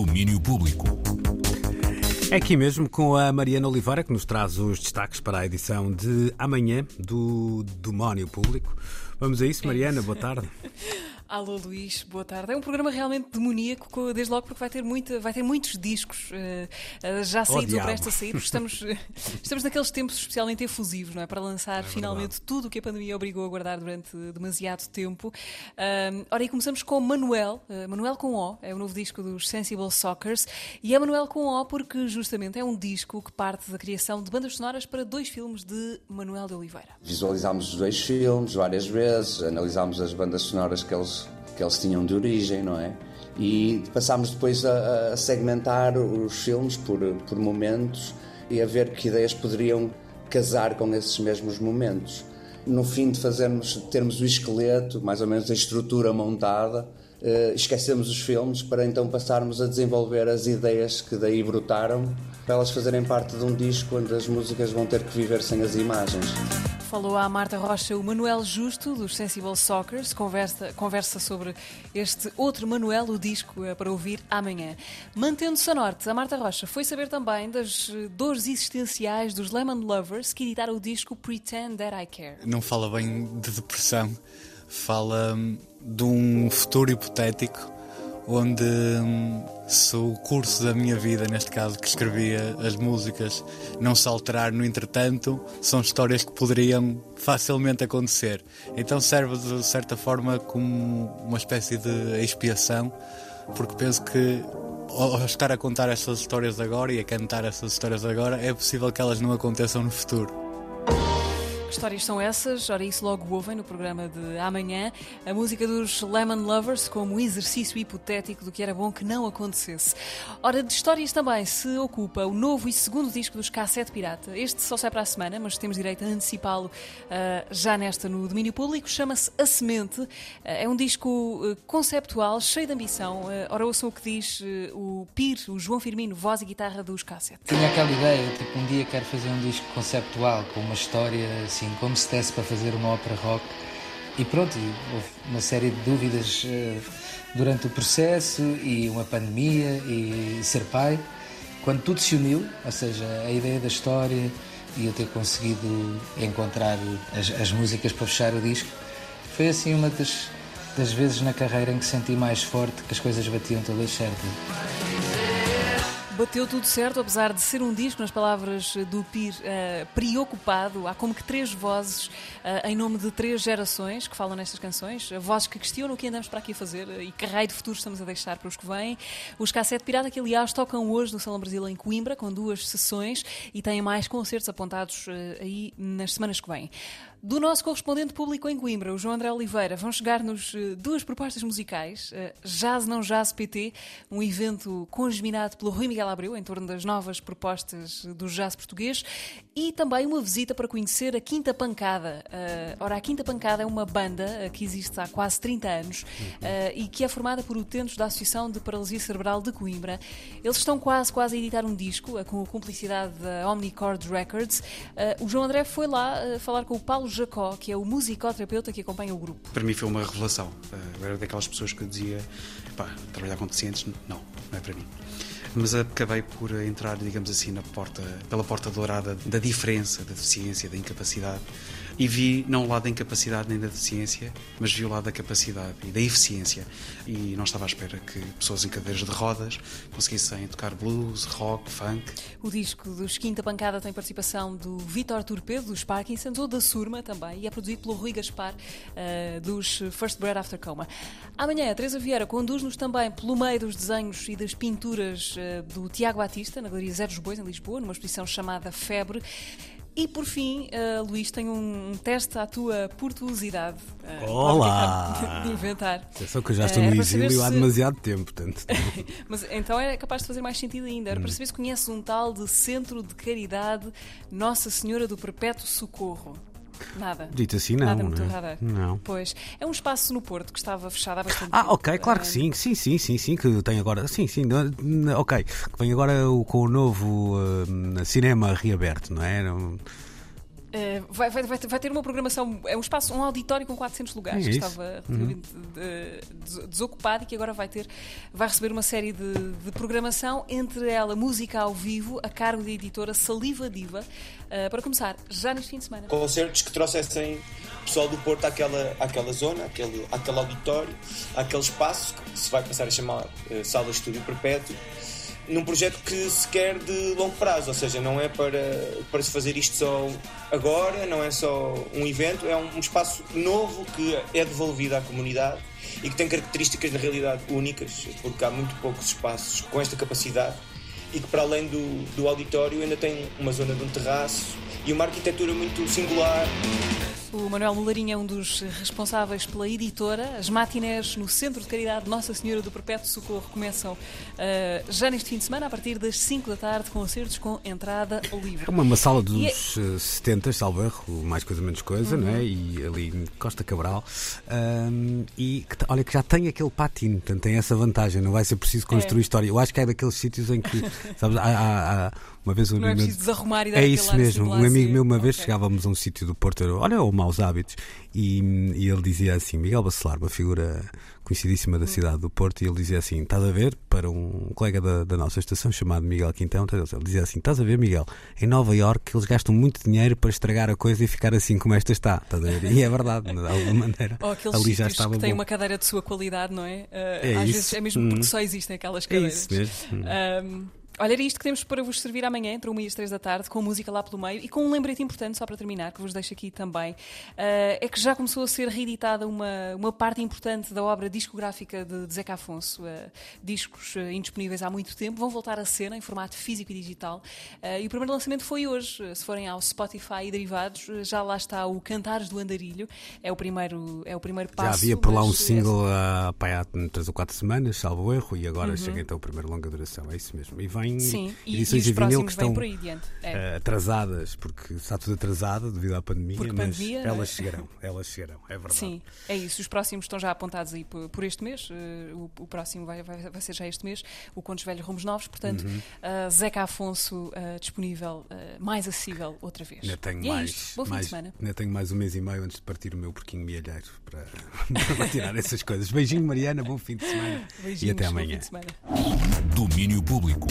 Domínio Público. É aqui mesmo com a Mariana Oliveira que nos traz os destaques para a edição de amanhã do Domínio Público. Vamos a isso, Mariana, boa tarde. Alô Luís, boa tarde. É um programa realmente demoníaco, desde logo porque vai ter, muita, vai ter muitos discos uh, já saídos oh, ou prestes a sair. Estamos, estamos naqueles tempos especialmente efusivos, não é? Para lançar é finalmente tudo o que a pandemia obrigou a guardar durante demasiado tempo. Uh, ora, e começamos com Manuel, uh, Manuel com O, é o novo disco dos Sensible Sockers. E é Manuel com O porque justamente é um disco que parte da criação de bandas sonoras para dois filmes de Manuel de Oliveira. Visualizámos os dois filmes várias vezes, analisámos as bandas sonoras que eles que eles tinham de origem, não é? E passámos depois a, a segmentar os filmes por, por momentos e a ver que ideias poderiam casar com esses mesmos momentos. No fim de fazermos, termos o esqueleto, mais ou menos a estrutura montada, uh, esquecemos os filmes para então passarmos a desenvolver as ideias que daí brotaram, para elas fazerem parte de um disco onde as músicas vão ter que viver sem as imagens. Falou à Marta Rocha o Manuel Justo, dos Sensible Sockers, conversa, conversa sobre este outro Manuel, o disco é para ouvir amanhã. Mantendo-se a norte, a Marta Rocha foi saber também das dores existenciais dos Lemon Lovers que editaram o disco Pretend That I Care. Não fala bem de depressão, fala hum, de um futuro hipotético onde hum, se o curso da minha vida, neste caso que escrevia as músicas, não se alterar no entretanto, são histórias que poderiam facilmente acontecer. Então serve de certa forma como uma espécie de expiação, porque penso que ao estar a contar essas histórias agora e a cantar essas histórias agora, é possível que elas não aconteçam no futuro. Que histórias são essas? Ora, isso logo ouvem no programa de amanhã. A música dos Lemon Lovers como exercício hipotético do que era bom que não acontecesse. Ora, de histórias também se ocupa o novo e segundo disco dos Cassete Pirata. Este só sai para a semana, mas temos direito a antecipá-lo uh, já nesta no domínio público. Chama-se A Semente. Uh, é um disco uh, conceptual, cheio de ambição. ora, ouçam o que diz o Pir, o João Firmino, voz e guitarra dos Cassete. Tinha aquela ideia, tipo, um dia quero fazer um disco conceptual com uma história assim, como se desse para fazer uma ópera rock. E pronto, houve uma série de dúvidas uh, durante o processo e uma pandemia e ser pai. Quando tudo se uniu, ou seja, a ideia da história e eu ter conseguido encontrar as, as músicas para fechar o disco, foi assim uma das, das vezes na carreira em que senti mais forte que as coisas batiam todas certas. Bateu tudo certo, apesar de ser um disco, nas palavras do Pir, uh, preocupado. Há como que três vozes uh, em nome de três gerações que falam nestas canções. Vozes que questionam o que andamos para aqui a fazer uh, e que raio de futuro estamos a deixar para os que vêm. Os Cassete Pirata, que aliás tocam hoje no Salão Brasil em Coimbra, com duas sessões e têm mais concertos apontados aí nas semanas que vêm. Do nosso correspondente público em Coimbra, o João André Oliveira, vão chegar-nos duas propostas musicais. Jazz Não Jazz PT, um evento congeminado pelo Rui Miguel Abreu em torno das novas propostas do jazz português e também uma visita para conhecer a Quinta Pancada. Uh, ora, a Quinta Pancada é uma banda que existe há quase 30 anos e que é formada por utentes da Associação de Paralisia Cerebral de Coimbra. Eles estão quase, quase a editar um disco com a cumplicidade da Omnicord Records. o João André foi lá falar com o Paulo Jacó, que é o musicoterapeuta que acompanha o grupo. Para mim foi uma revelação. eu era daquelas pessoas que dizia, pá, trabalhar com deficientes, não, não é para mim mas acabei por entrar, digamos assim, na porta, pela porta dourada da diferença, da deficiência, da incapacidade e vi não o lado da incapacidade nem da deficiência, mas vi o lado da capacidade e da eficiência. E não estava à espera que pessoas em cadeiras de rodas conseguissem tocar blues, rock, funk. O disco dos Quinta Pancada tem participação do Vitor Torpedo, dos Parkinsons, ou da Surma também, e é produzido pelo Rui Gaspar, uh, dos First Bread After Coma. Amanhã, a Teresa Vieira conduz-nos também pelo meio dos desenhos e das pinturas uh, do Tiago Batista, na Galeria Zé dos Bois, em Lisboa, numa exposição chamada Febre. E por fim, uh, Luís, tenho um teste à tua portuosidade. Uh, Olá! De inventar. Atenção que eu já estou uh, no exílio se... há demasiado tempo, portanto. Mas então é capaz de fazer mais sentido ainda. Era hum. para saber se conheces um tal de Centro de Caridade Nossa Senhora do Perpétuo Socorro. Nada. Dito assim, não. Nada muito né? Não. Pois. É um espaço no Porto que estava fechado há bastante Ah, ok, claro que sim. Sim, sim, sim, sim. Que tem agora. Sim, sim. Ok. Que vem agora com o novo uh, cinema reaberto, não é? Uh, vai, vai, vai, vai, ter uma programação, é um espaço, um auditório com 400 lugares é que estava relativamente uhum. desocupado e que agora vai ter, vai receber uma série de, de, programação, entre ela música ao vivo, a cargo da editora Saliva Diva. Uh, para começar, já neste fim de semana. Concertos que trouxessem pessoal do Porto àquela, àquela zona, àquele, àquele auditório, àquele espaço que se vai passar a chamar uh, Sala de Estúdio Perpétuo num projeto que se quer de longo prazo, ou seja, não é para, para se fazer isto só agora, não é só um evento, é um, espaço novo que é devolvido à comunidade e que tem características na realidade únicas, porque há muito poucos espaços com esta capacidade e que para além do, do auditório ainda tem uma zona de um terraço e uma arquitetura muito singular. O Manuel Molarinha é um dos responsáveis pela editora. As matinés no Centro de Caridade Nossa Senhora do Perpétuo Socorro começam uh, já neste fim de semana, a partir das 5 da tarde, concertos com entrada livre. É uma, uma sala dos é... 70, salvo erro, mais coisa menos coisa, uhum. não é? E ali Costa Cabral. Um, e que, olha que já tem aquele patinho, portanto tem essa vantagem, não vai ser preciso construir é. história. Eu acho que é daqueles sítios em que, sabes, há, há, há uma vez um não é amigo é preciso meu... desarrumar e dar É isso mesmo. Um amigo meu, uma okay. vez, chegávamos a um sítio do Porto, olha, o Maus Hábitos, e, e, ele dizia assim: Miguel Bacelar, uma figura conhecidíssima da hum. cidade do Porto, e ele dizia assim: Estás a ver? Para um colega da, da nossa estação chamado Miguel Quintão, ele dizia assim: Estás a ver, Miguel? Em Nova Iorque eles gastam muito dinheiro para estragar a coisa e ficar assim como esta está. Estás a ver? E é verdade, de alguma maneira. Ou aqueles ali já estava que têm uma cadeira de sua qualidade, não é? Uh, é às isso. vezes é mesmo porque hum. só existem aquelas cadeiras. É isso mesmo. Um, Olha, era isto que temos para vos servir amanhã, entre 1 e as 3 da tarde, com música lá pelo meio e com um lembrete importante, só para terminar, que vos deixo aqui também. Uh, é que já começou a ser reeditada uma, uma parte importante da obra discográfica de, de Zeca Afonso. Uh, discos uh, indisponíveis há muito tempo, vão voltar à cena em formato físico e digital. e o primeiro lançamento foi hoje. Se forem ao Spotify e derivados, já lá está o Cantares do Andarilho. É o primeiro, é o primeiro passo. Já havia por lá um single há, há 3 ou 4 semanas, salvo erro, e agora uhum. chega então o primeiro longa duração. É isso mesmo. E vem Sim, e, edições e de vinil que estão é. atrasadas, porque está tudo atrasado devido à pandemia, porque mas pandemia, elas é? chegarão, elas chegarão, é verdade. Sim, é isso. Os próximos estão já apontados aí por, por este mês, uh, o, o, próximo vai, vai, vai, ser já este mês, o Contos Velhos Rumos Novos, portanto, uhum. uh, Zeca Afonso uh, disponível, mais acessível outra vez. Ainda tenho e é mais, é isto. Bom fim mais, de semana. Ainda tenho mais um mês e meio antes de partir o meu porquinho mielheiro para, para tirar essas coisas. Beijinho, Mariana, bom fim de semana Beijinhos, e até amanhã. Domínio Público.